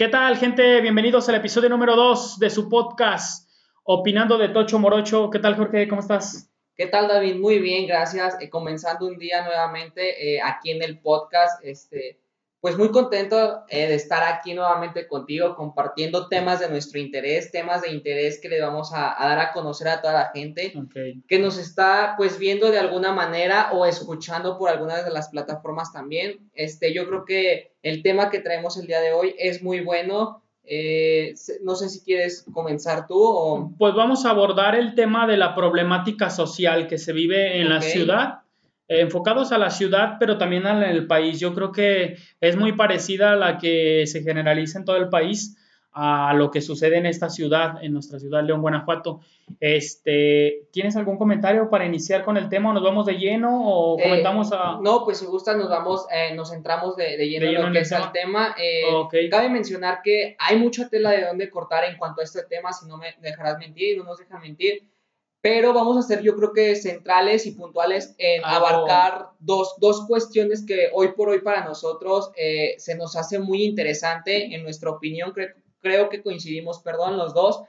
¿Qué tal, gente? Bienvenidos al episodio número 2 de su podcast, Opinando de Tocho Morocho. ¿Qué tal, Jorge? ¿Cómo estás? ¿Qué tal, David? Muy bien, gracias. Eh, comenzando un día nuevamente eh, aquí en el podcast. Este, pues muy contento eh, de estar aquí nuevamente contigo, compartiendo temas de nuestro interés, temas de interés que le vamos a, dar a conocer a toda la gente que nos está pues viendo de alguna manera o escuchando por algunas de las plataformas también. Este, yo creo que el tema que traemos el día de hoy es muy bueno. Eh, no sé si quieres comenzar tú o... Pues vamos a abordar el tema de la problemática social que se vive en la ciudad enfocados a la ciudad, pero también el país. Yo creo que es muy parecida a la que se generaliza en todo el país a lo que sucede en esta ciudad, en nuestra ciudad León, Guanajuato. Este, ¿Tienes algún comentario para iniciar con el tema? ¿Nos vamos de lleno o eh, comentamos a...? No, pues si gusta nos vamos, eh, nos centramos de, lleno, en lo que es el tema. Eh, cabe mencionar que hay mucha tela de dónde cortar en cuanto a este tema, si no me dejarás mentir, no nos dejan mentir pero vamos a ser yo creo que centrales y puntuales en ah, abarcar dos, dos, cuestiones que hoy por hoy para nosotros eh, se nos hace muy interesante, en nuestra opinión. Creo que coincidimos, perdón, los dos,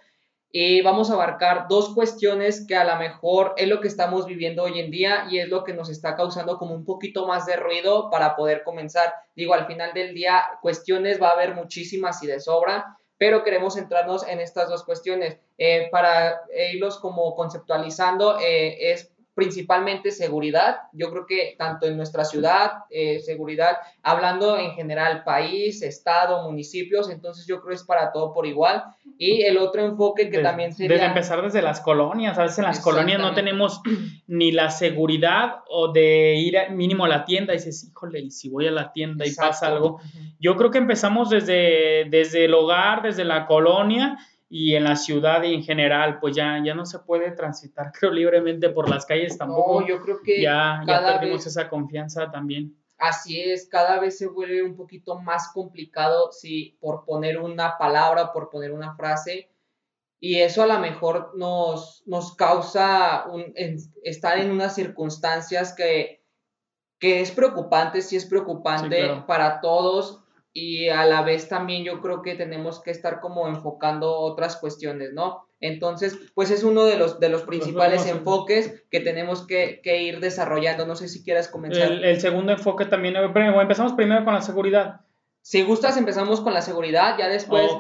y vamos a abarcar dos cuestiones que a lo mejor es lo que estamos viviendo hoy en día y es lo que nos está causando como un poquito más de ruido para poder comenzar. Digo, al final del día, cuestiones va a haber muchísimas y de sobra, pero queremos centrarnos en estas dos cuestiones. Eh, para irlos como conceptualizando, eh, es principalmente seguridad. Yo creo que tanto en nuestra ciudad, eh, seguridad, hablando en general, país, estado, municipios, entonces yo creo que es para todo por igual. Y el otro enfoque que también sería... Desde empezar desde las colonias, a veces en las colonias no tenemos ni la seguridad o de ir mínimo a la tienda y dices, híjole, y si voy a la tienda y pasa algo. Yo creo que empezamos desde, desde el hogar, desde la colonia y en la ciudad en general, pues ya, ya no se puede transitar, creo, libremente por las calles tampoco. No, yo creo que ya, ya perdimos esa confianza también. Así es, cada vez se vuelve un poquito más complicado, si por poner una palabra, por poner una frase, y eso a lo mejor nos, nos causa un, estar en unas circunstancias que, que es preocupante, sí es preocupante para todos, y a la vez también yo creo que tenemos que estar como enfocando otras cuestiones, ¿no? Entonces, pues es uno de los, de los principales enfoques que tenemos que, ir desarrollando. No sé si quieras comenzar. El, segundo enfoque también, empezamos primero con la seguridad. Si gustas, empezamos con la seguridad, ya después,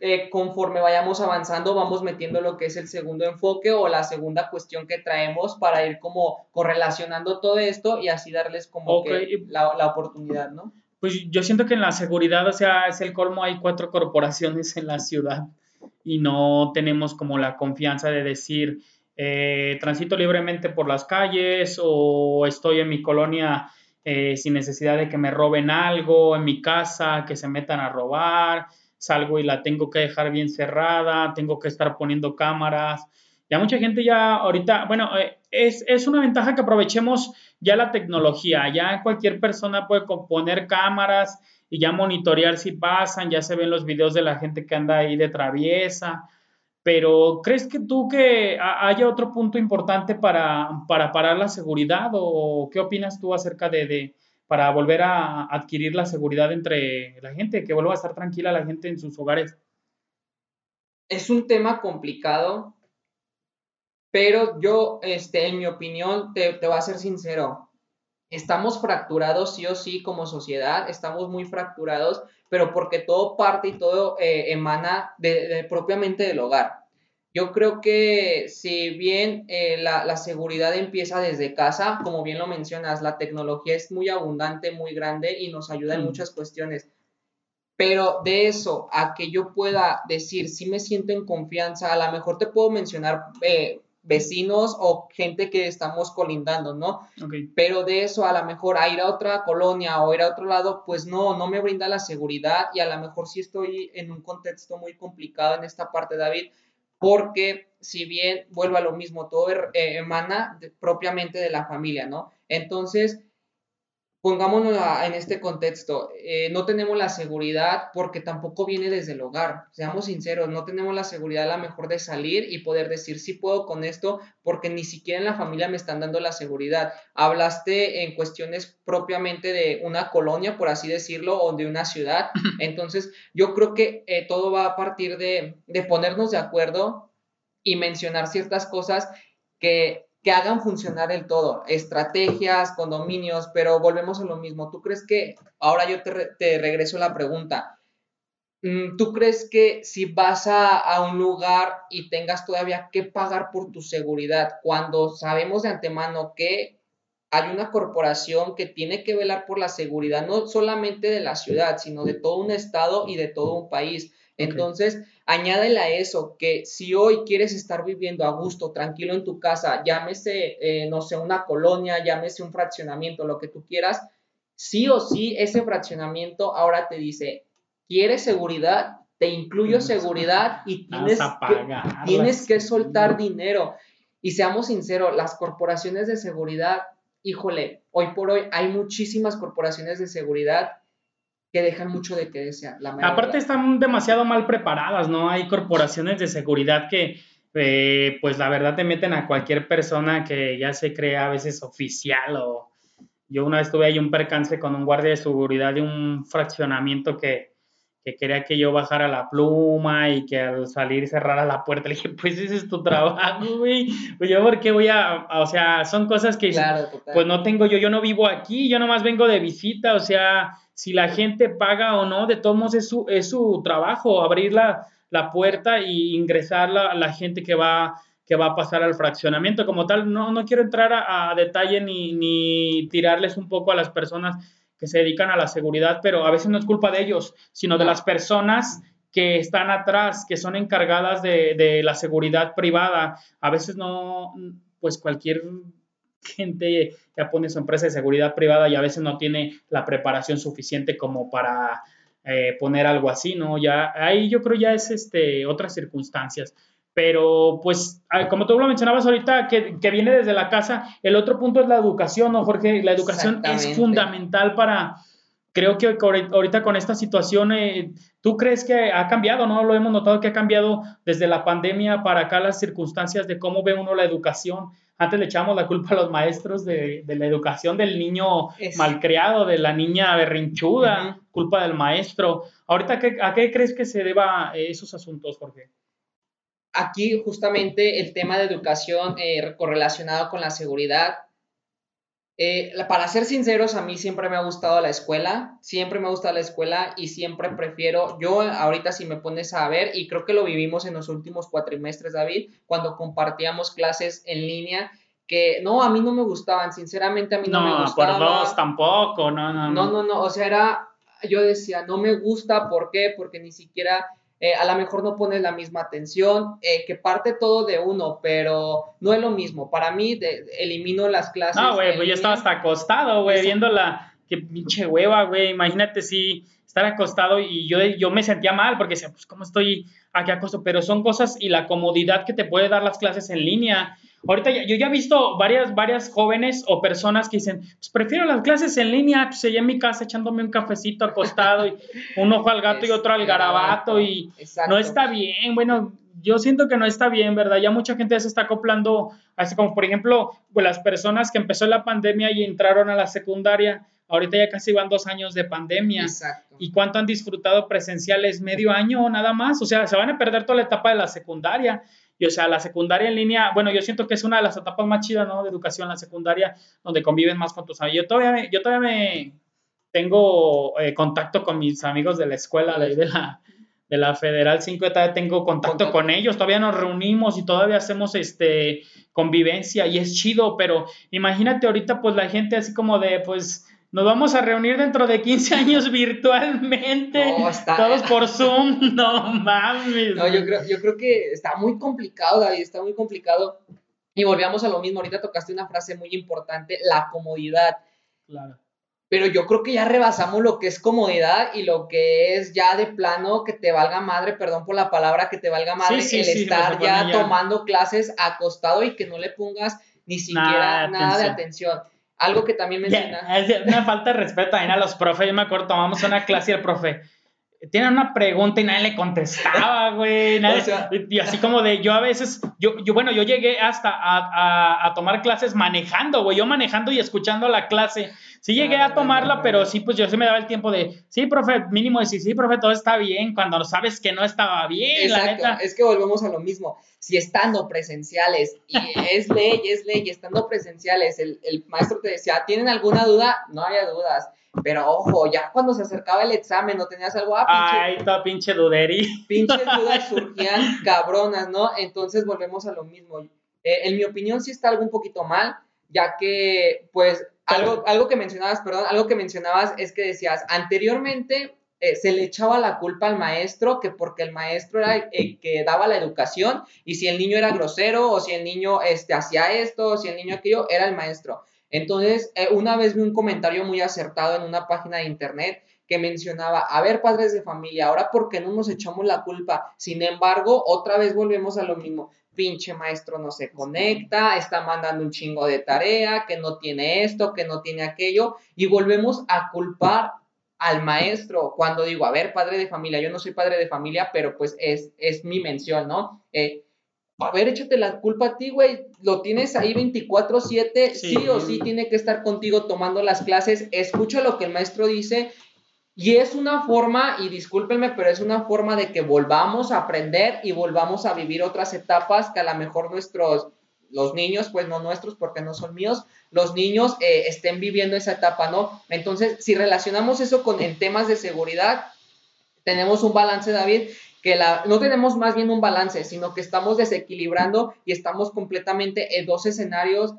eh, conforme vayamos avanzando, vamos metiendo lo que es el segundo enfoque o la segunda cuestión que traemos para ir como correlacionando todo esto y así darles como que la, la oportunidad, ¿no? Pues yo siento que en la seguridad, o sea, es el colmo, hay cuatro corporaciones en la ciudad y no tenemos como la confianza de decir, eh, transito libremente por las calles o estoy en mi colonia eh, sin necesidad de que me roben algo, en mi casa, que se metan a robar, salgo y la tengo que dejar bien cerrada, tengo que estar poniendo cámaras. Ya mucha gente ya ahorita, bueno, eh, es, es, una ventaja que aprovechemos ya la tecnología, ya cualquier persona puede poner cámaras y ya monitorear si pasan, ya se ven los videos de la gente que anda ahí de traviesa, pero ¿crees que tú que haya otro punto importante para, para parar la seguridad o qué opinas tú acerca de, de, para volver a adquirir la seguridad entre la gente, que vuelva a estar tranquila la gente en sus hogares? Es un tema complicado pero yo, este, en mi opinión, te, te voy a ser sincero, estamos fracturados sí o sí como sociedad, estamos muy fracturados, pero porque todo parte y todo eh, emana de, propiamente del hogar. Yo creo que si bien eh, la, la, seguridad empieza desde casa, como bien lo mencionas, la tecnología es muy abundante, muy grande y nos ayuda en mm. muchas cuestiones. Pero de eso a que yo pueda decir si me siento en confianza, a lo mejor te puedo mencionar eh, vecinos o gente que estamos colindando, ¿no? Pero de eso a lo mejor a ir a otra colonia o ir a otro lado, pues no, no me brinda la seguridad y a lo mejor sí estoy en un contexto muy complicado en esta parte, David, porque si bien vuelvo a lo mismo, todo er, eh, emana propiamente de la familia, ¿no? Entonces, pongámonos en este contexto, eh, no tenemos la seguridad porque tampoco viene desde el hogar, seamos sinceros, no tenemos la seguridad a la mejor de salir y poder decir sí puedo con esto porque ni siquiera en la familia me están dando la seguridad. Hablaste en cuestiones propiamente de una colonia, por así decirlo, o de una ciudad, entonces yo creo que eh, todo va a partir de, de ponernos de acuerdo y mencionar ciertas cosas que que hagan funcionar el todo, estrategias, condominios, pero volvemos a lo mismo. ¿Tú crees que, ahora yo te, regreso la pregunta, mm, ¿tú crees que si vas a, a, un lugar y tengas todavía que pagar por tu seguridad, cuando sabemos de antemano que hay una corporación que tiene que velar por la seguridad, no solamente de la ciudad, sino de todo un estado y de todo un país? Entonces, añádele a eso que si hoy quieres estar viviendo a gusto, tranquilo en tu casa, llámese, eh, no sé, una colonia, llámese un fraccionamiento, lo que tú quieras, sí o sí ese fraccionamiento ahora te dice, ¿quieres seguridad? Te incluyo seguridad y tienes, que, tienes que soltar dinero. Y seamos sinceros, las corporaciones de seguridad, híjole, hoy por hoy hay muchísimas corporaciones de seguridad que dejan mucho de que desear. La Aparte están demasiado mal preparadas, ¿no? Hay corporaciones de seguridad que, eh, pues la verdad te meten a cualquier persona que ya se crea a veces oficial o... Yo una vez tuve ahí un percance con un guardia de seguridad de un fraccionamiento que, que quería que yo bajara la pluma y que al salir cerrara la puerta. Le dije, pues ese es tu trabajo, güey. Pues yo, ¿por qué voy a...? O sea, son cosas que... pues no tengo yo, yo no vivo aquí, yo nomás vengo de visita, o sea si la gente paga o no, de todos modos es su, es su trabajo, abrir la, puerta e ingresar la, la gente que va, que va a pasar al fraccionamiento. Como tal, no, no quiero entrar a, detalle ni, ni, tirarles un poco a las personas que se dedican a la seguridad, pero a veces no es culpa de ellos, sino de las personas que están atrás, que son encargadas de, de la seguridad privada. A veces no, pues cualquier gente ya pone su empresa de seguridad privada y a veces no tiene la preparación suficiente como para eh, poner algo así, ¿no? Ya ahí yo creo ya es este, otras circunstancias. Pero pues, ah, como tú lo mencionabas ahorita, que, viene desde la casa, el otro punto es la educación, ¿no, Jorge? La educación es fundamental para, creo que ahorita con esta situación, eh, ¿tú crees que ha cambiado, no? Lo hemos notado que ha cambiado desde la pandemia para acá las circunstancias de cómo ve uno la educación antes le echamos la culpa a los maestros de, la educación del niño malcriado, de la niña berrinchuda, culpa del maestro. Ahorita, ¿a qué crees que se deba eh, esos asuntos, Jorge? Aquí justamente el tema de educación eh, correlacionado con la seguridad. Eh, para ser sinceros, a mí siempre me ha gustado la escuela, siempre me ha gustado la escuela y siempre prefiero, yo ahorita si me pones a ver, y creo que lo vivimos en los últimos cuatrimestres, David, cuando compartíamos clases en línea, que no, a mí no me gustaban, sinceramente a mí no, me gustaban. No, por dos tampoco, no, no, no. No, no, no, o sea, era, yo decía, no me gusta, ¿por qué? Porque ni siquiera eh, a lo mejor no pones la misma atención, eh, que parte todo de uno, pero no es lo mismo. Para mí, elimino las clases. No, güey, pues yo estaba hasta acostado, güey, viendo la, qué pinche hueva, güey, imagínate si estar acostado y yo, yo me sentía mal porque decía, pues, ¿cómo estoy aquí acostado? Pero son cosas y la comodidad que te puede dar las clases en línea Ahorita yo ya he visto varias, varias jóvenes o personas que dicen, pues prefiero las clases en línea, pues allá en mi casa echándome un cafecito acostado y un ojo al gato y otro al garabato y no está bien, bueno, yo siento que no está bien, ¿verdad? Ya mucha gente se está acoplando, así como por ejemplo, pues las personas que empezó la pandemia y entraron a la secundaria, ahorita ya casi van dos años de pandemia. Exacto. ¿Y cuánto han disfrutado presenciales? Medio año nada más. O sea, se van a perder toda la etapa de la secundaria. Y o sea, la secundaria en línea, bueno, yo siento que es una de las etapas más chidas, ¿no? De educación, la secundaria, donde conviven más con tus amigos. Yo todavía me, yo todavía me tengo eh, contacto con mis amigos de la escuela, de, de la, de la Federal 5, todavía tengo contacto con ellos, todavía nos reunimos y todavía hacemos este convivencia y es chido, pero imagínate ahorita pues la gente así como de pues nos vamos a reunir dentro de 15 años virtualmente. Todos por Zoom. No mames. No, yo creo, yo creo que está muy complicado, David, está muy complicado. Y volvíamos a lo mismo. Ahorita tocaste una frase muy importante, la comodidad. Claro. Pero yo creo que ya rebasamos lo que es comodidad y lo que es ya de plano que te valga madre, perdón por la palabra, que te valga madre el estar ya, tomando clases acostado y que no le pongas ni siquiera nada, de atención algo que también menciona. Es una falta de respeto también a los profes. Yo me acuerdo, tomamos una clase y el profe tiene una pregunta y nadie le contestaba, güey. y así como de, yo a veces, yo, yo bueno, yo llegué hasta a, a, tomar clases manejando, güey. Yo manejando y escuchando la clase. Sí llegué a tomarla, pero sí, pues yo sí me daba el tiempo de, sí, profe, mínimo decir, sí, profe, todo está bien, cuando sabes que no estaba bien, la neta. Es que volvemos a lo mismo. Si estando presenciales, y es ley, es ley, estando presenciales, el, el maestro te decía, ¿tienen alguna duda? No había dudas pero ojo, ya cuando se acercaba el examen no tenías algo, ah, pinche, Ay, toda pinche duderi. Pinches dudas surgían cabronas, ¿no? Entonces volvemos a lo mismo. Eh, en mi opinión sí está algo un poquito mal, ya que, pues, algo, algo que mencionabas, perdón, algo que mencionabas es que decías, anteriormente eh, se le echaba la culpa al maestro, que porque el maestro era el que daba la educación, y si el niño era grosero, o si el niño este, hacía esto, o si el niño aquello, era el maestro. Entonces, eh, una vez vi un comentario muy acertado en una página de internet que mencionaba, a ver, padres de familia, ahora por qué no nos echamos la culpa. Sin embargo, otra vez volvemos a lo mismo. Pinche maestro no se conecta, está mandando un chingo de tarea, que no tiene esto, que no tiene aquello, y volvemos a culpar al maestro cuando digo, a ver, padre de familia, yo no soy padre de familia, pero pues es, es mi mención, ¿no? Eh, a ver, échate la culpa a ti, güey. Lo tienes ahí 24/7, sí. o sí tiene que estar contigo tomando las clases. Escucha lo que el maestro dice. Y es una forma, y discúlpenme, pero es una forma de que volvamos a aprender y volvamos a vivir otras etapas que a lo mejor nuestros, los niños, pues no nuestros porque no son míos, los niños eh, estén viviendo esa etapa, ¿no? Entonces, si relacionamos eso con en temas de seguridad, tenemos un balance, David, que no tenemos más bien un balance, sino que estamos desequilibrando y estamos completamente en dos escenarios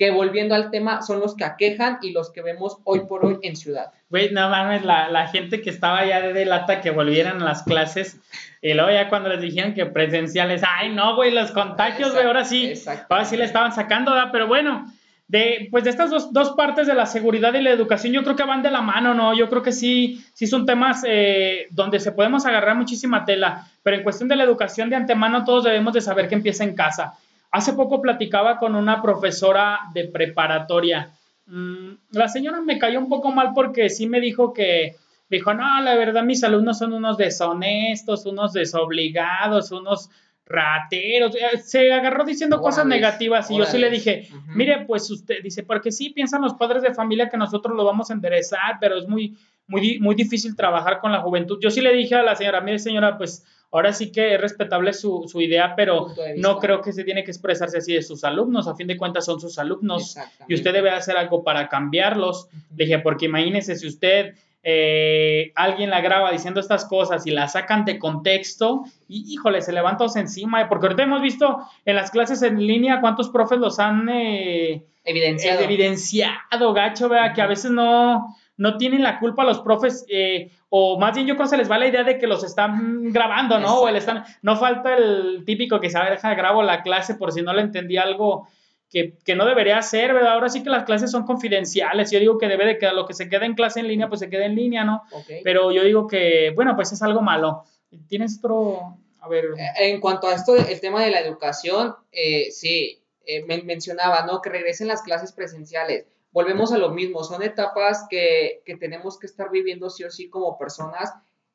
que volviendo al tema son los que aquejan y los que vemos hoy por hoy en ciudad. Güey, no mames, la, la, gente que estaba ya de lata que volvieran a las clases y luego ya cuando les dijeron que presenciales, ay no, güey, los contagios, güey, ahora sí, ahora sí le estaban sacando, ¿verdad? Pero bueno, de, pues de estas dos, dos, partes de la seguridad y la educación, yo creo que van de la mano, ¿no? Yo creo que sí, sí son temas eh, donde se podemos agarrar muchísima tela, pero en cuestión de la educación de antemano todos debemos de saber que empieza en casa. Hace poco platicaba con una profesora de preparatoria. Mm, la señora me cayó un poco mal porque sí me dijo que, dijo, no, la verdad mis alumnos son unos deshonestos, unos desobligados, unos rateros, eh, se agarró diciendo cosas negativas y yo sí le dije, mire, pues usted dice, porque sí piensan los padres de familia que nosotros lo vamos a enderezar, pero es muy, muy, muy difícil trabajar con la juventud. Yo sí le dije a la señora, mire señora, pues ahora sí que es respetable su, su idea, pero no creo que se tiene que expresarse así de sus alumnos, a fin de cuentas son sus alumnos y usted debe hacer algo para cambiarlos. Le dije, porque imagínese si usted eh, alguien la graba diciendo estas cosas y la sacan de contexto, y híjole, se levantan encima, porque ahorita hemos visto en las clases en línea cuántos profes los han eh, evidenciado. evidenciado, gacho, vea, que a veces no, no tienen la culpa los profes, eh, o más bien yo creo que se les va la idea de que los están grabando, ¿no? O están, no falta el típico que se deja grabo la clase por si no le entendí algo que, no debería ser, ¿verdad? Ahora sí que las clases son confidenciales. Yo digo que debe de que lo que se quede en clase en línea, pues se quede en línea, ¿no? Pero yo digo que, bueno, pues es algo malo. ¿Tienes otro, a ver? Eh, en cuanto a esto, el tema de la educación, eh, sí, eh, mencionaba, ¿no? Que regresen las clases presenciales. Volvemos a lo mismo, son etapas que, que tenemos que estar viviendo sí o sí como personas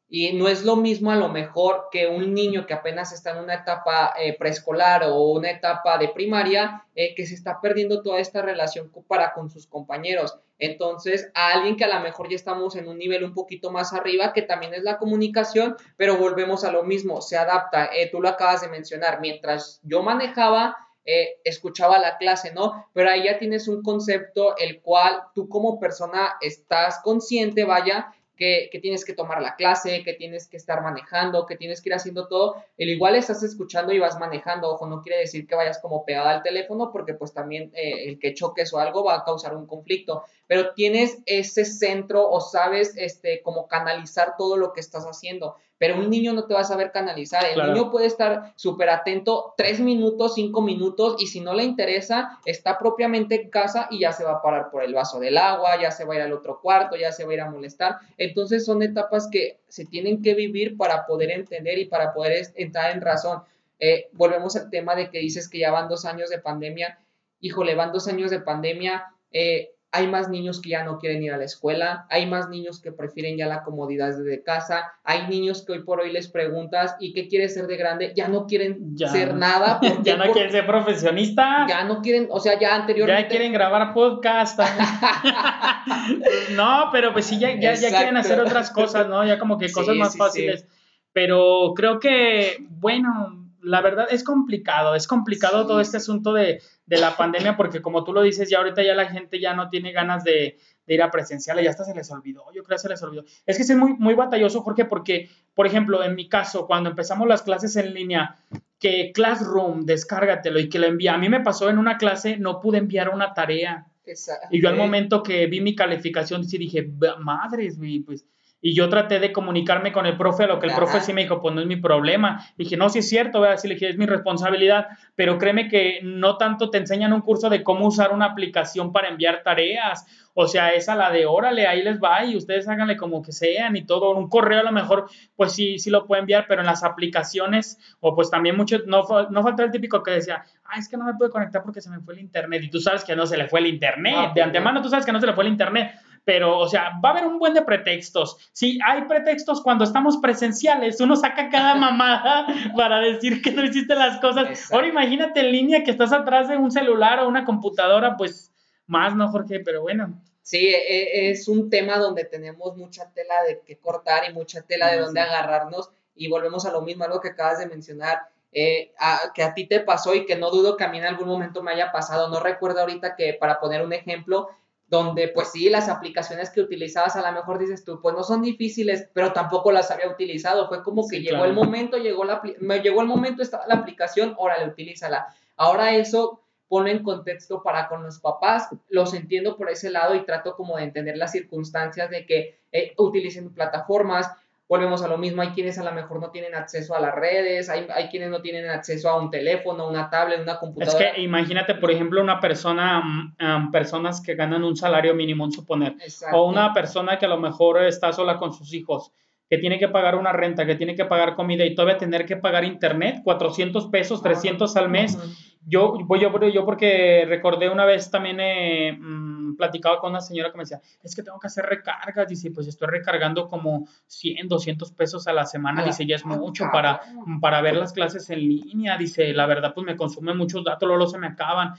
y no es lo mismo a lo mejor que un niño que apenas está en una etapa eh, preescolar o una etapa de primaria, eh, que se está perdiendo toda esta relación para con sus compañeros. Entonces, a alguien que a lo mejor ya estamos en un nivel un poquito más arriba, que también es la comunicación, pero volvemos a lo mismo, se adapta. Eh, tú lo acabas de mencionar, mientras yo manejaba, escuchaba la clase, ¿no? Pero ahí ya tienes un concepto el cual tú como persona estás consciente, vaya, que, tienes que tomar la clase, que tienes que estar manejando, que tienes que ir haciendo todo. El igual estás escuchando y vas manejando, ojo, no quiere decir que vayas como pegada al teléfono, porque pues también eh, el que choques o algo va a causar un conflicto, pero tienes ese centro o sabes este, cómo canalizar todo lo que estás haciendo pero un niño no te va a saber canalizar. El niño puede estar súper atento tres minutos, cinco minutos, y si no le interesa, está propiamente en casa y ya se va a parar por el vaso del agua, ya se va a ir al otro cuarto, ya se va a ir a molestar. Entonces son etapas que se tienen que vivir para poder entender y para poder entrar en razón. Eh, volvemos al tema de que dices que ya van dos años de pandemia. Híjole, van dos años de pandemia. Eh, hay más niños que ya no quieren ir a la escuela, hay más niños que prefieren ya la comodidad de casa, hay niños que hoy por hoy les preguntas, ¿y qué quieres ser de grande? Ya no quieren ser nada. ya no quieren ser profesionista. Ya no quieren, o sea, ya anteriormente. Ya quieren grabar podcast. no, pero pues sí, ya, ya, quieren hacer otras cosas, ¿no? Ya como que cosas más fáciles. Pero creo que, bueno, la verdad es complicado, es complicado todo este asunto de, la pandemia porque como tú lo dices, ya ahorita ya la gente ya no tiene ganas de, ir a presencial, ya hasta se les olvidó, yo creo que se les olvidó. Es que es muy, muy batalloso, Jorge, porque, por ejemplo, en mi caso, cuando empezamos las clases en línea, que Classroom, descárgatelo y que lo envía. A mí me pasó en una clase, no pude enviar una tarea. Y yo al momento que vi mi calificación, sí dije, madres, pues y yo traté de comunicarme con el profe, a lo que el profe sí me dijo, pues no es mi problema. dije, no, sí es cierto, ¿verdad? sí le dije, es mi responsabilidad, pero créeme que no tanto te enseñan un curso de cómo usar una aplicación para enviar tareas. O sea, es a la de órale, ahí les va y ustedes háganle como que sean y todo. Un correo a lo mejor, pues sí, sí lo puede enviar, pero en las aplicaciones, o pues también mucho, no, no falta el típico que decía, ah, es que no me pude conectar porque se me fue el internet. Y tú sabes que no se le fue el internet. de pues antemano tú sabes que no se le fue el internet pero, o sea, va a haber un buen de pretextos. Si hay pretextos cuando estamos presenciales, uno saca cada mamada para decir que no hiciste las cosas. Ahora imagínate en línea que estás atrás de un celular o una computadora, pues más, ¿no, Jorge? Pero bueno. Sí, e, e, es un tema donde tenemos mucha tela de que cortar y mucha tela de donde agarrarnos y volvemos a lo mismo, algo que acabas de mencionar. Eh, que a ti te pasó y que no dudo que a mí en algún momento me haya pasado. No recuerdo ahorita que, para poner un ejemplo, donde pues sí, las aplicaciones que utilizabas a lo mejor dices tú, pues no son difíciles, pero tampoco las había utilizado. Fue como que llegó el momento, llegó la, me llegó el momento, estaba la aplicación, órale, utilízala. Ahora eso pone en contexto para con los papás, los entiendo por ese lado y trato como de entender las circunstancias de que eh, utilicen plataformas, volvemos a lo mismo, hay quienes a lo mejor no tienen acceso a las redes, hay, hay quienes no tienen acceso a un teléfono, una tablet, una computadora. Es que imagínate, por ejemplo, una persona, um, personas que ganan un salario mínimo, suponer, o una persona que a lo mejor está sola con sus hijos, que tiene que pagar una renta, que tiene que pagar comida y todavía tener que pagar internet, 400 pesos, 300 al mes. Yo, yo, yo porque recordé una vez también eh, mm, platicaba con una señora que me decía, es que tengo que hacer recargas, dice, pues estoy recargando como 100, 200 pesos a la semana, dice, ya es mucho para, para ver las clases en línea, dice, la verdad pues me consume muchos datos, luego se me acaban.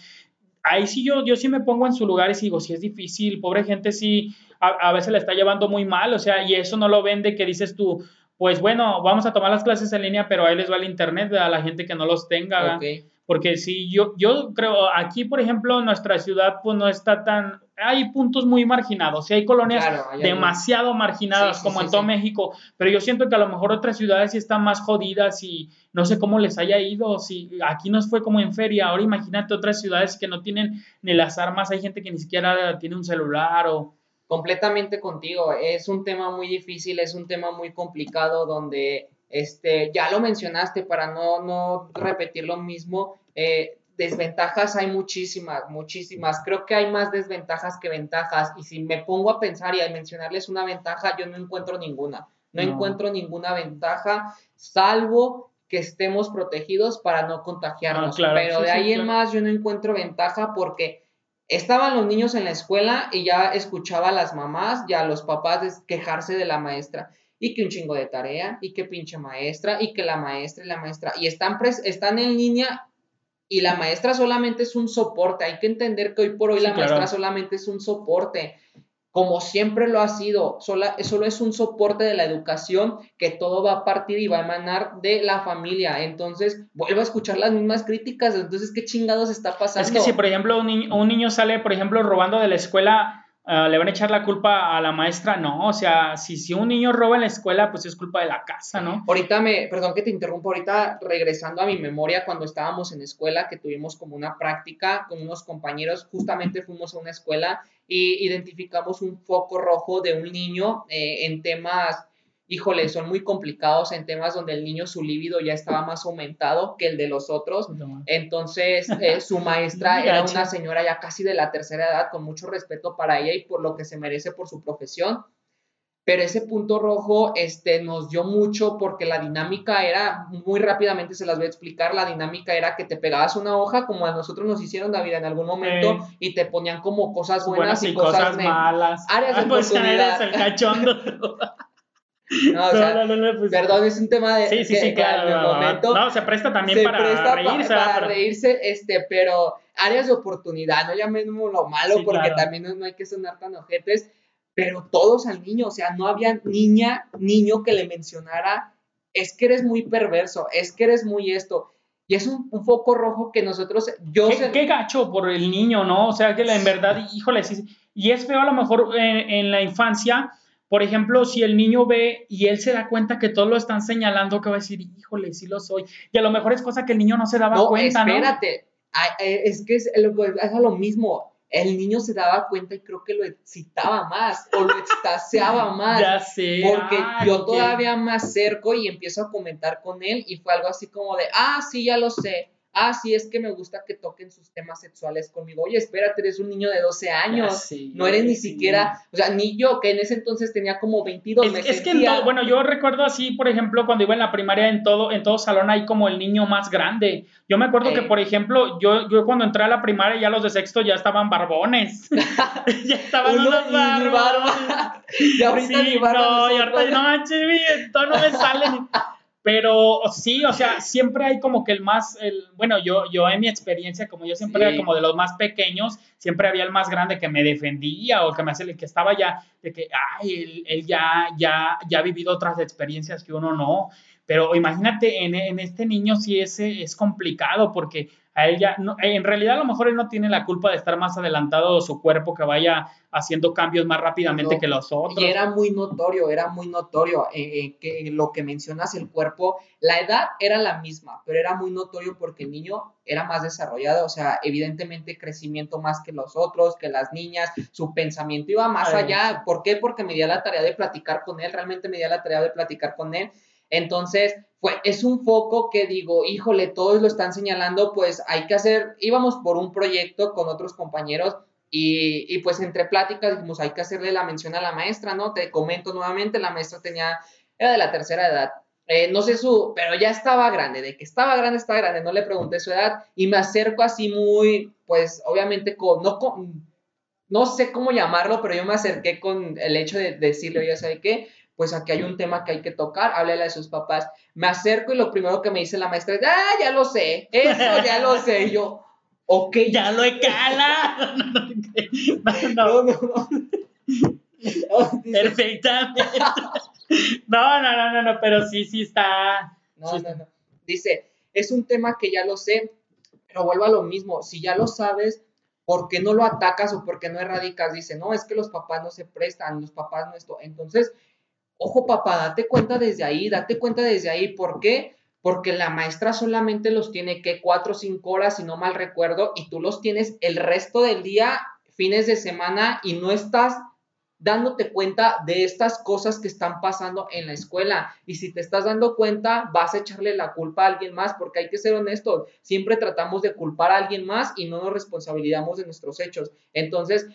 Ahí sí yo, yo sí me pongo en su lugar y digo, si es difícil, pobre gente sí, a, veces le está llevando muy mal, o sea, y eso no lo vende que dices tú, pues bueno, vamos a tomar las clases en línea, pero ahí les va el internet a la gente que no los tenga. Porque si yo, yo creo, aquí, por ejemplo, nuestra ciudad, pues no está tan, hay puntos muy marginados, sí hay colonias demasiado marginadas, como en todo México, pero yo siento que a lo mejor otras ciudades sí están más jodidas y no sé cómo les haya ido, si aquí nos fue como en feria, ahora imagínate otras ciudades que no tienen ni las armas, hay gente que ni siquiera tiene un celular o completamente contigo. Es un tema muy difícil, es un tema muy complicado donde, este, ya lo mencionaste para no, no repetir lo mismo. Eh, desventajas hay muchísimas, muchísimas. Creo que hay más desventajas que ventajas. Y si me pongo a pensar y a mencionarles una ventaja, yo no encuentro ninguna. No, encuentro ninguna ventaja, salvo que estemos protegidos para no contagiarnos. Ah, Pero de ahí en más yo no encuentro ventaja porque Estaban los niños en la escuela y ya escuchaba a las mamás y a los papás quejarse de la maestra. Y que un chingo de tarea, y que pinche maestra, y que la maestra y la maestra. Y están, están en línea y la maestra solamente es un soporte. Hay que entender que hoy por hoy la maestra solamente es un soporte como siempre lo ha sido, solo, solo es un soporte de la educación que todo va a partir y va a emanar de la familia. Entonces, vuelvo a escuchar las mismas críticas. Entonces, ¿qué chingados está pasando? Es que si, por ejemplo, un un niño sale, por ejemplo, robando de la escuela, Ah, le van a echar la culpa a la maestra, no, o sea, si, si un niño roba en la escuela, pues es culpa de la casa, ¿no? Ahorita me, perdón que te interrumpo, ahorita regresando a mi memoria, cuando estábamos en escuela, que tuvimos como una práctica con unos compañeros, justamente fuimos a una escuela y identificamos un foco rojo de un niño eh, en temas híjole, son muy complicados en temas donde el niño su líbido ya estaba más aumentado que el de los otros. Entonces, eh, su maestra era una señora ya casi de la tercera edad, con mucho respeto para ella y por lo que se merece por su profesión. pero ese punto rojo este, nos dio mucho porque la dinámica era, muy rápidamente se las voy a explicar, la dinámica era que te pegabas una hoja como a nosotros nos hicieron David en algún momento y te ponían como cosas buenas, y, cosas, malas. Áreas de pues oportunidad. el cachondo. No, o sea, no, no, pues, perdón, es un tema de. Sí, sí, sí, claro. En momento, no, se presta también para reírse. para reírse, este, pero áreas de oportunidad, no llamémoslo malo, porque también no, hay que sonar tan ojetes, pero todos al niño, o sea, no había niña, niño que le mencionara, es que eres muy perverso, es que eres muy esto. Y es un, foco rojo que nosotros, yo... ¿Qué, qué, gacho por el niño, ¿no? O sea, que en verdad, híjole, y es feo a lo mejor en, la infancia, por ejemplo, si el niño ve y él se da cuenta que todos lo están señalando, que va a decir, híjole, sí lo soy. Y a lo mejor es cosa que el niño no se daba cuenta, ¿no? Espérate, es que es, es lo mismo el niño se daba cuenta y creo que lo excitaba más o lo extasiaba más. Ya sé. Porque yo todavía me acerco y empiezo a comentar con él y fue algo así como de, ah, sí, ya lo sé ah, sí, es que me gusta que toquen sus temas sexuales conmigo. Oye, espérate, eres un niño de 12 años, no eres ni siquiera, o sea, ni yo, que en ese entonces tenía como 22. Es, es que, bueno, yo recuerdo así, por ejemplo, cuando iba en la primaria, en todo, en todo salón hay como el niño más grande. Yo me acuerdo que, por ejemplo, yo, yo cuando entré a la primaria, ya los de sexto ya estaban barbones. ya estaban unos barbones. y ahorita sí, barba no, y ahorita no manches, no me salen. Pero sí, o sea, siempre hay como que el más, el, bueno, yo, yo en mi experiencia, como yo siempre era como de los más pequeños, siempre había el más grande que me defendía o que me hacía, el que estaba ya, de que, ay, él, él ya, ya, ya ha vivido otras experiencias que uno no. Pero imagínate, en, en este niño sí ese es complicado porque a ella, no, en realidad a lo mejor él no tiene la culpa de estar más adelantado su cuerpo que vaya haciendo cambios más rápidamente que los otros. Y era muy notorio, era muy notorio eh, eh, que lo que mencionas el cuerpo, la edad era la misma, pero era muy notorio porque el niño era más desarrollado, o sea, evidentemente crecimiento más que los otros, que las niñas, su pensamiento iba más allá. ¿Por qué? Porque me dio la tarea de platicar con él, realmente me dio la tarea de platicar con él. Entonces, fue, es un foco que digo, híjole, todos lo están señalando, pues hay que hacer, íbamos por un proyecto con otros compañeros y, y, pues entre pláticas dijimos, hay que hacerle la mención a la maestra, ¿no? Te comento nuevamente, la maestra tenía, era de la tercera edad, eh, no sé su, pero ya estaba grande, de que estaba grande, estaba grande, no le pregunté su edad y me acerco así muy, pues obviamente con, no con, no sé cómo llamarlo, pero yo me acerqué con el hecho de decirle, oye, ¿sabe qué? Pues aquí hay un tema que hay que tocar, háblele a sus papás. Me acerco y lo primero que me dice la maestra es, ah, ya lo sé, eso ya lo sé. Y yo, ok. Ya lo he calado. No, no, no. Perfectamente. No, no, no, no, no, pero sí, sí está. No, no, no. Dice, es un tema que ya lo sé, pero vuelvo a lo mismo. Si ya lo sabes, ¿por qué no lo atacas o por qué no erradicas? Dice, no, es que los papás no se prestan, los papás no esto. Entonces, Ojo papá, date cuenta desde ahí, date cuenta desde ahí. ¿Por qué? Porque la maestra solamente los tiene que cuatro o cinco horas, si no mal recuerdo, y tú los tienes el resto del día, fines de semana, y no estás dándote cuenta de estas cosas que están pasando en la escuela. Y si te estás dando cuenta, vas a echarle la culpa a alguien más, porque hay que ser honestos, siempre tratamos de culpar a alguien más y no nos responsabilizamos de nuestros hechos. Entonces,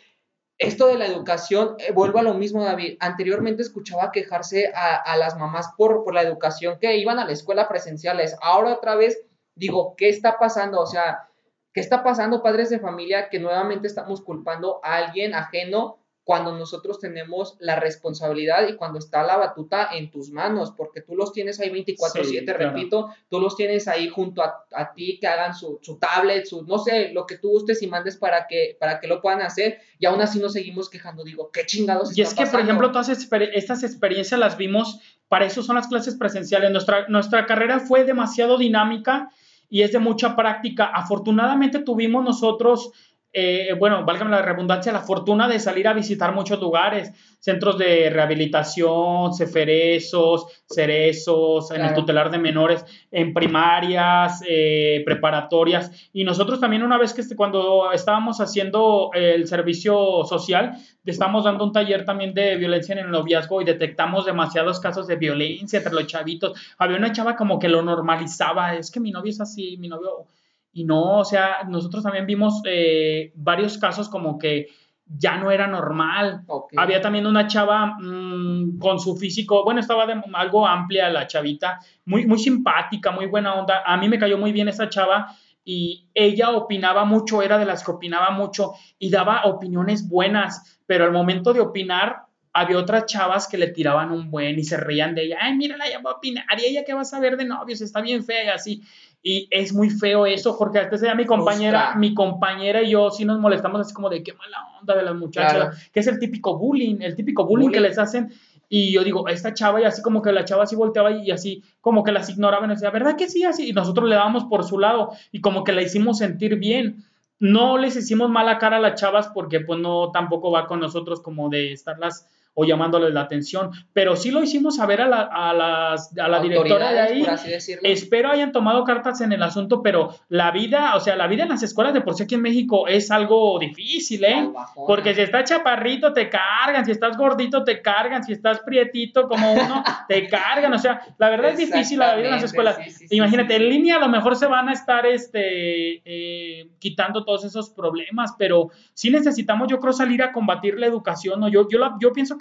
esto de la educación, eh, vuelvo a lo mismo, David. Anteriormente escuchaba quejarse a, las mamás por, por la educación que iban a la escuela presenciales. Ahora otra vez digo, ¿qué está pasando? O sea, ¿qué está pasando, padres de familia, que nuevamente estamos culpando a alguien ajeno cuando nosotros tenemos la responsabilidad y cuando está la batuta en tus manos, porque tú los tienes ahí 24/7, repito, tú los tienes ahí junto a, ti, que hagan su, su, tablet, su, no sé, lo que tú gustes y mandes para que, para que lo puedan hacer, y aún así nos seguimos quejando, digo, qué chingados. Y es que, por ejemplo, todas estas experiencias las vimos, para eso son las clases presenciales, nuestra, nuestra carrera fue demasiado dinámica y es de mucha práctica. Afortunadamente tuvimos nosotros eh, bueno, válgame la redundancia, la fortuna de salir a visitar muchos lugares, centros de rehabilitación, ceferesos, cerezos, en el tutelar de menores, en primarias, eh, preparatorias. Y nosotros también una vez que este, cuando estábamos haciendo el servicio social, estamos dando un taller también de violencia en el noviazgo y detectamos demasiados casos de violencia entre los chavitos. Había una chava como que lo normalizaba, es que mi novio es así, mi novio y no, o sea, nosotros también vimos eh, varios casos como que ya no era normal. Había también una chava mm, con su físico, bueno, estaba de, algo amplia la chavita, muy, muy simpática, muy buena onda. A mí me cayó muy bien esa chava y ella opinaba mucho, era de las que opinaba mucho y daba opiniones buenas, pero al momento de opinar había otras chavas que le tiraban un buen y se reían de ella, ay, mírala, ya va a opinar, y ella qué va a saber de novios, está bien fea y así. Y es muy feo eso, porque antes sea mi compañera, mi compañera y yo sí nos molestamos así como de qué mala onda de las muchachas, que es el típico bullying, el típico bullying, que les hacen. Y yo digo, esta chava, y así como que la chava así volteaba y así como que las ignoraban y decía, ¿verdad que sí? Así, y nosotros le dábamos por su lado y como que la hicimos sentir bien. No les hicimos mala cara a las chavas porque pues no tampoco va con nosotros como de estarlas o llamándoles la atención, pero sí lo hicimos saber a la, a las, a la directora de ahí. Espero hayan tomado cartas en el asunto, pero la vida, o sea, la vida en las escuelas de por sí aquí en México es algo difícil, ¿eh? Porque si estás chaparrito te cargan, si estás gordito te cargan, si estás prietito como uno te cargan, o sea, la verdad es difícil la vida en las escuelas. Imagínate, en línea a lo mejor se van a estar este, eh, quitando todos esos problemas, pero sí necesitamos, yo creo, salir a combatir la educación, ¿no? Yo, yo, yo pienso que,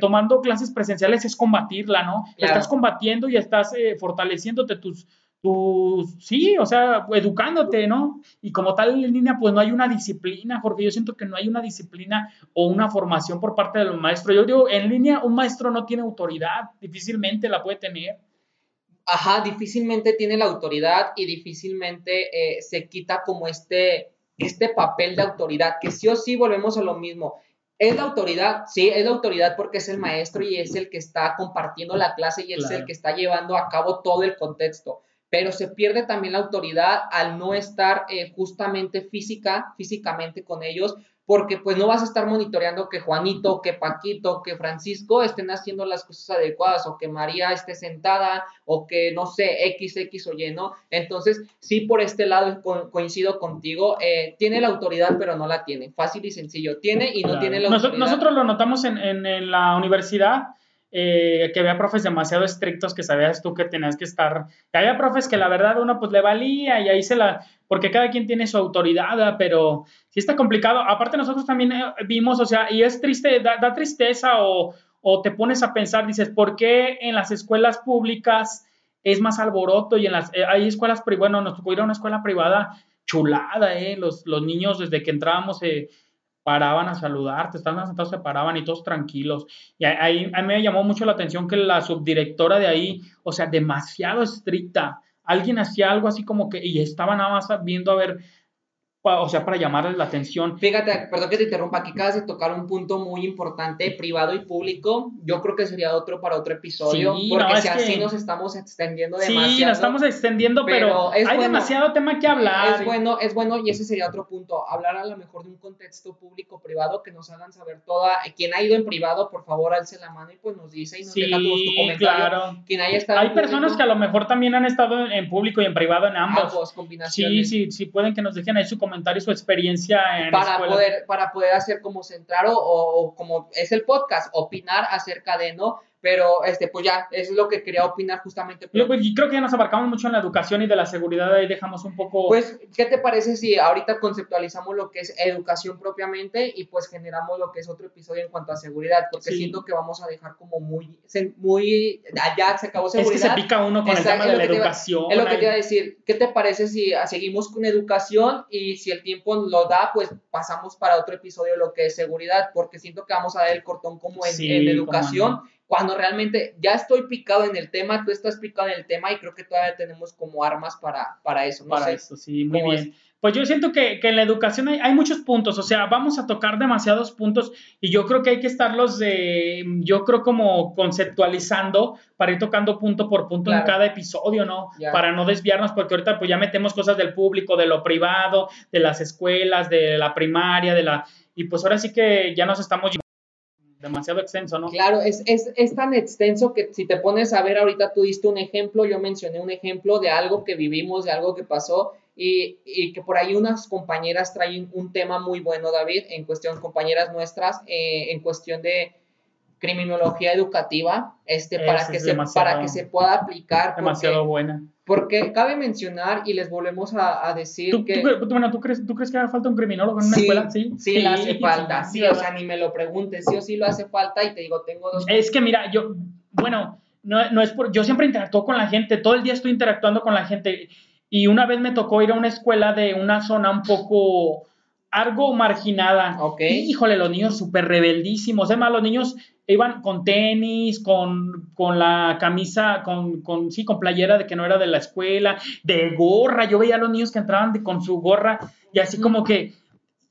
tomando clases presenciales es combatirla, ¿no? Estás combatiendo y estás eh, fortaleciéndote tus, tus, sí, o sea, educándote, ¿no? Y como tal en línea, pues no hay una disciplina, Jorge, yo siento que no hay una disciplina o una formación por parte de los maestros. Yo digo, en línea un maestro no tiene autoridad, difícilmente la puede tener. Ajá, difícilmente tiene la autoridad y difícilmente eh, se quita como este, este papel de autoridad, que sí o sí volvemos a lo mismo es la autoridad, sí, es la autoridad porque es el maestro y es el que está compartiendo la clase y es el que está llevando a cabo todo el contexto. Pero se pierde también la autoridad al no estar eh, justamente física, físicamente con ellos, porque pues no vas a estar monitoreando que Juanito, que Paquito, que Francisco estén haciendo las cosas adecuadas o que María esté sentada o que no sé, X, X o Y, ¿no? Entonces, sí, por este lado coincido contigo, eh, tiene la autoridad pero no la tiene, fácil y sencillo, tiene y no tiene la autoridad. Nosotros lo notamos en, en la universidad eh, que había profes demasiado estrictos que sabías tú que tenías que estar, que había profes que la verdad uno pues le valía y ahí se la, porque cada quien tiene su autoridad, pero sí está complicado. Aparte nosotros también eh, vimos, o sea, y es triste, da, tristeza o, o, te pones a pensar, dices, ¿por qué en las escuelas públicas es más alboroto y en las, eh, hay escuelas, bueno, nos tocó ir a una escuela privada chulada, ¿eh? Los, los niños desde que entrábamos... Eh, paraban a saludarte, estaban sentados, se paraban y todos tranquilos. Y ahí, a me llamó mucho la atención que la subdirectora de ahí, o sea, demasiado estricta. Alguien hacía algo así como que, y estaba nada más viendo a ver o sea, para llamarles la atención. Fíjate, perdón que te interrumpa, aquí acabas de tocar un punto muy importante, privado y público. Yo creo que sería otro para otro episodio, porque si así nos estamos extendiendo demasiado. Sí, nos estamos extendiendo, pero, hay demasiado tema que hablar. Es bueno, es bueno, y ese sería otro punto, hablar a lo mejor de un contexto público-privado que nos hagan saber toda. Quien ha ido en privado, por favor, alce la mano y pues nos dice y nos deja todos tu comentario. Claro. Quien haya estado hay personas que a lo mejor también han estado en, público y en privado en ambos. Ambos, combinaciones. Sí, sí, sí, pueden que nos dejen ahí su comentario comentario su experiencia en para poder para poder hacer como centrar o, como es el podcast opinar acerca de no pero este, pues ya, es lo que quería opinar justamente. Yo, pues, creo que ya nos abarcamos mucho en la educación y de la seguridad, ahí dejamos un poco... Pues, ¿qué te parece si ahorita conceptualizamos lo que es educación propiamente y pues generamos lo que es otro episodio en cuanto a seguridad? Porque siento que vamos a dejar como muy, muy, allá se acabó seguridad. Es que se pica uno con el tema de la educación. es lo que te iba a decir, ¿qué te parece si seguimos con educación y si el tiempo lo da, pues pasamos para otro episodio lo que es seguridad? Porque siento que vamos a dar el cortón como en, en educación cuando realmente ya estoy picado en el tema, tú estás picado en el tema y creo que todavía tenemos como armas para, para eso. No para eso, sí, muy bien. Pues yo siento que, en la educación hay, muchos puntos, o sea, vamos a tocar demasiados puntos y yo creo que hay que estarlos, de, yo creo como conceptualizando para ir tocando punto por punto en cada episodio, ¿no? Para no desviarnos, porque ahorita pues ya metemos cosas del público, de lo privado, de las escuelas, de la primaria, de la... Y pues ahora sí que ya nos estamos demasiado extenso, ¿no? Claro, es, es, es, tan extenso que si te pones a ver ahorita, tú diste un ejemplo, yo mencioné un ejemplo de algo que vivimos, de algo que pasó, y, y que por ahí unas compañeras traen un tema muy bueno, David, en cuestión, compañeras nuestras, eh, en cuestión de criminología educativa, este, para que, se, para que se pueda aplicar. Demasiado buena. Porque cabe mencionar, y les volvemos a, decir ¿Tú, que... Tú, bueno, ¿tú crees, ¿tú crees que hace falta un criminólogo en una escuela? Sí, sí, le hace falta, sí, o sea, ni me lo preguntes, sí o sí lo hace falta, y te digo, tengo dos... Es que mira, yo, bueno, no, no es por... Yo siempre interactúo con la gente, todo el día estoy interactuando con la gente, y una vez me tocó ir a una escuela de una zona un poco algo marginada. Ok. híjole, los niños súper rebeldísimos. Además, los niños iban con tenis, con, con la camisa, con, con, sí, con playera de que no era de la escuela, de gorra. Yo veía a los niños que entraban con su gorra y así como que,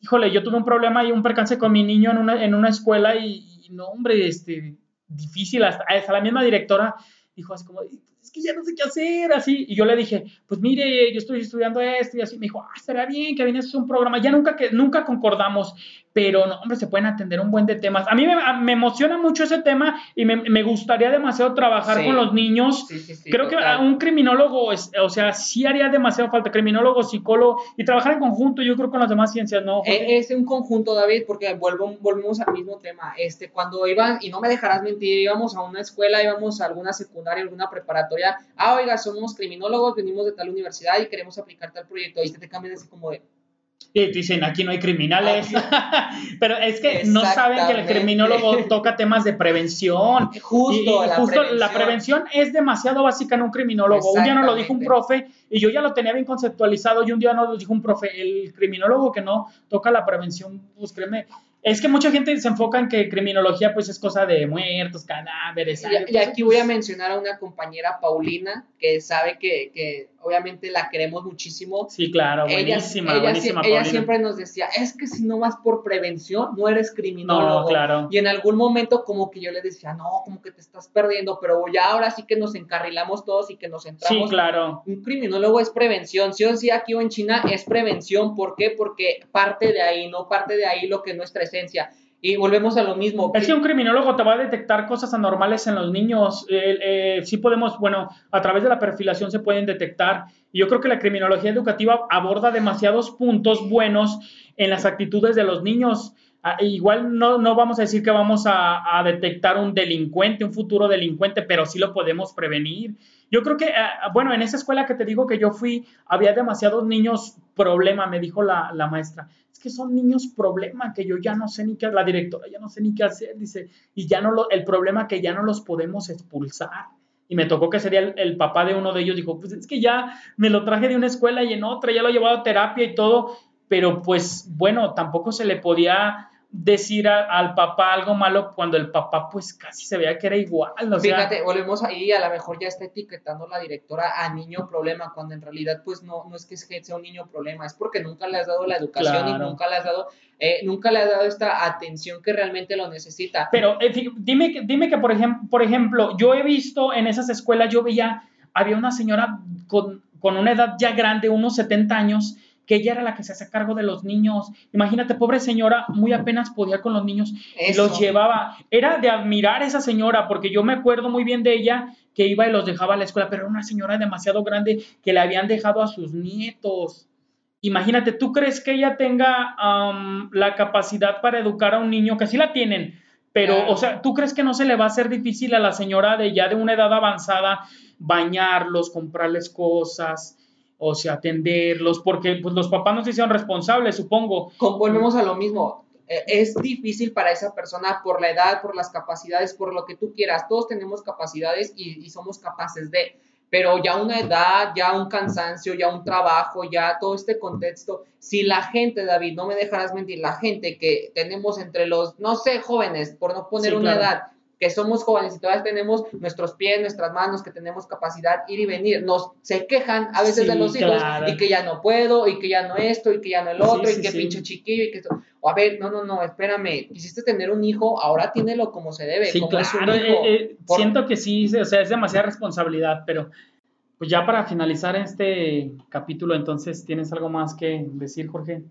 híjole, yo tuve un problema y un percance con mi niño en una, en una escuela y, no, hombre, este, difícil. Hasta, hasta la misma directora dijo así como, es que ya no sé qué hacer, así. Y yo le dije, pues mire, yo estoy estudiando esto y así. Me dijo, ah, estaría bien que vienes a un programa. Ya nunca, que, nunca concordamos, pero no, hombre, se pueden atender un buen de temas. A mí me, emociona mucho ese tema y me, gustaría demasiado trabajar con los niños. Creo que a un criminólogo, es, o sea, sí haría demasiado falta, criminólogo, psicólogo y trabajar en conjunto, yo creo con las demás ciencias, ¿no? E, es un conjunto, David, porque vuelvo, volvemos al mismo tema. Este, cuando iban, y no me dejarás mentir, íbamos a una escuela, íbamos a alguna secundaria, alguna preparatoria, ah, oiga, somos criminólogos, venimos de tal universidad y queremos aplicar tal proyecto, y te, te cambian así como de y dicen, aquí no hay criminales. Pero es que no saben que el criminólogo toca temas de prevención. Justo, la, justo prevención. la prevención es demasiado básica en un criminólogo. Un día nos lo dijo un profe y yo ya lo tenía bien conceptualizado y un día nos lo dijo un profe, el criminólogo que no toca la prevención, pues créeme, es que mucha gente se enfoca en que criminología pues es cosa de muertos, cadáveres. Y, aquí voy a mencionar a una compañera, Paulina, que sabe que, que obviamente la queremos muchísimo. Sí, claro, buenísima, ella, buenísima. Ella, siempre nos decía, es que si no vas por prevención, no eres criminólogo. No, claro. Y en algún momento como que yo le decía, no, como que te estás perdiendo, pero ya ahora sí que nos encarrilamos todos y que nos entramos. Sí, claro. Un criminólogo es prevención, sí o sí aquí o en China es prevención, ¿por qué? Porque parte de ahí, no parte de ahí lo que es nuestra esencia. Y volvemos a lo mismo. Es que un criminólogo te va a detectar cosas anormales en los niños. Eh, sí podemos, bueno, a través de la perfilación se pueden detectar. Y yo creo que la criminología educativa aborda demasiados puntos buenos en las actitudes de los niños. Ah, igual no, no, vamos a decir que vamos a, detectar un delincuente, un futuro delincuente, pero sí lo podemos prevenir. Yo creo que, ah, bueno, en esa escuela que te digo que yo fui, había demasiados niños problema, me dijo la, la maestra que son niños problema, que yo ya no sé ni qué, la directora ya no sé ni qué hacer, dice, y ya no lo, el problema que ya no los podemos expulsar. Y me tocó que sería el, papá de uno de ellos, dijo, pues es que ya me lo traje de una escuela y en otra, ya lo he llevado a terapia y todo, pero pues bueno, tampoco se le podía decir al papá algo malo cuando el papá pues casi se veía que era igual. Fíjate, volvemos ahí, a lo mejor ya está etiquetando la directora a niño problema, cuando en realidad pues no, no es que sea un niño problema, es porque nunca le has dado la educación y nunca le has dado, eh, nunca le has dado esta atención que realmente lo necesita. Pero eh, dime, dime que por ejemplo, por ejemplo, yo he visto en esas escuelas, yo veía, había una señora con, con una edad ya grande, unos 70 años, que ella era la que se hacía cargo de los niños. Imagínate, pobre señora, muy apenas podía con los niños y los llevaba. Era de admirar a esa señora, porque yo me acuerdo muy bien de ella que iba y los dejaba a la escuela, pero era una señora demasiado grande que le habían dejado a sus nietos. Imagínate, ¿tú crees que ella tenga la capacidad para educar a un niño? Que sí la tienen, pero, o sea, ¿tú crees que no se le va a hacer difícil a la señora de ya de una edad avanzada bañarlos, comprarles cosas? O sea, atenderlos, porque pues, los papás no se hicieron responsables, supongo. Volvemos a lo mismo. E, es difícil para esa persona por la edad, por las capacidades, por lo que tú quieras. Todos tenemos capacidades y, somos capaces de, pero ya una edad, ya un cansancio, ya un trabajo, ya todo este contexto, si la gente, David, no me dejarás mentir, la gente que tenemos entre los, no sé, jóvenes, por no poner una edad, que somos jóvenes y todavía tenemos nuestros pies, nuestras manos, que tenemos capacidad ir y venir, nos se quejan a veces de los hijos y que ya no puedo y que ya no esto y que ya no el otro y que pinche chiquillo y que esto. O a ver, no, no, no, espérame, quisiste tener un hijo, ahora tíndelo como se debe, como es un hijo. Eh, eh, siento que sí, o sea, es demasiada responsabilidad, pero pues ya para finalizar este capítulo, entonces, ¿tienes algo más que decir, Jorge?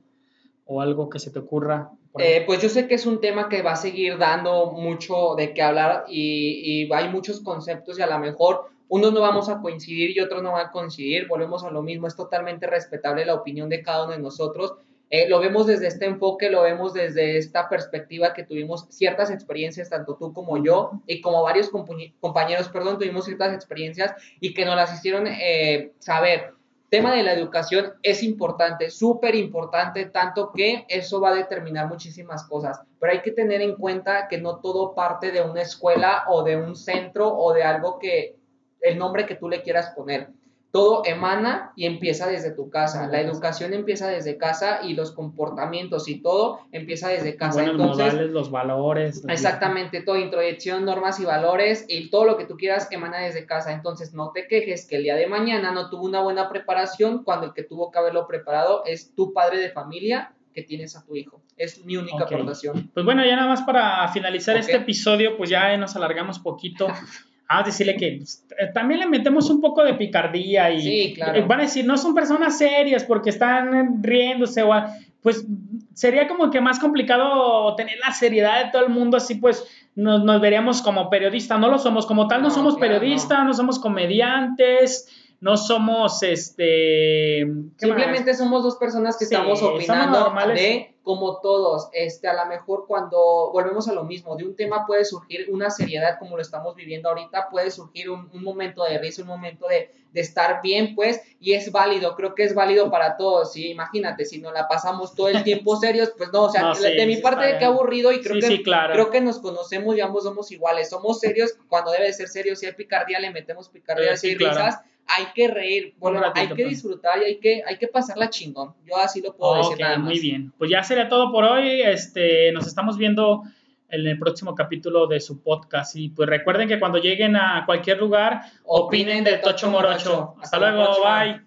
¿O algo que se te ocurra eh, pues yo sé que es un tema que va a seguir dando mucho de qué hablar y, hay muchos conceptos y a lo mejor unos no vamos a coincidir y otros no van a coincidir, volvemos a lo mismo, es totalmente respetable la opinión de cada uno de nosotros. Eh, lo vemos desde este enfoque, lo vemos desde esta perspectiva que tuvimos ciertas experiencias, tanto tú como yo, y como varios compañeros, perdón, tuvimos ciertas experiencias y que nos las hicieron eh, saber. Tema de la educación es importante, súper importante, tanto que eso va a determinar muchísimas cosas, pero hay que tener en cuenta que no todo parte de una escuela o de un centro o de algo que el nombre que tú le quieras poner todo emana y empieza desde tu casa. La educación empieza desde casa y los comportamientos y todo empieza desde casa. Bueno, Entonces, los modales, los valores. Exactamente, todo, introyección, normas y valores y todo lo que tú quieras emana desde casa. Entonces, no te quejes que el día de mañana no tuvo una buena preparación cuando el que tuvo que haberlo preparado es tu padre de familia que tienes a tu hijo. Es mi única aportación. Pues bueno, ya nada más para finalizar este episodio, pues ya nos alargamos poquito. a decirle que pues, eh, también le metemos un poco de picardía y van a decir, no son personas serias porque están riéndose o pues sería como que más complicado tener la seriedad de todo el mundo, así pues nos, veríamos como periodistas, no lo somos como tal, no, somos periodistas, no. somos comediantes, no somos este... Simplemente somos dos personas que estamos opinando de como todos, este, a lo mejor cuando volvemos a lo mismo, de un tema puede surgir una seriedad como lo estamos viviendo ahorita, puede surgir un, momento de risa, un momento de, estar bien, pues, y es válido, creo que es válido para todos, ¿sí? Imagínate, si nos la pasamos todo el tiempo serios, pues no, o sea, de, mi parte de que aburrido y creo, que, creo que nos conocemos y ambos somos iguales, somos serios cuando debe ser serio, si hay picardía, le metemos picardía, si hay risas, hay que reír, bueno, hay que pues. disfrutar y hay que, hay que pasarla chingón. Yo así lo puedo decir nada más. Muy bien, pues ya sería todo por hoy. Este, nos estamos viendo en el próximo capítulo de su podcast. Y pues recuerden que cuando lleguen a cualquier lugar, opinen, de Tocho Morocho. Hasta, luego, bye.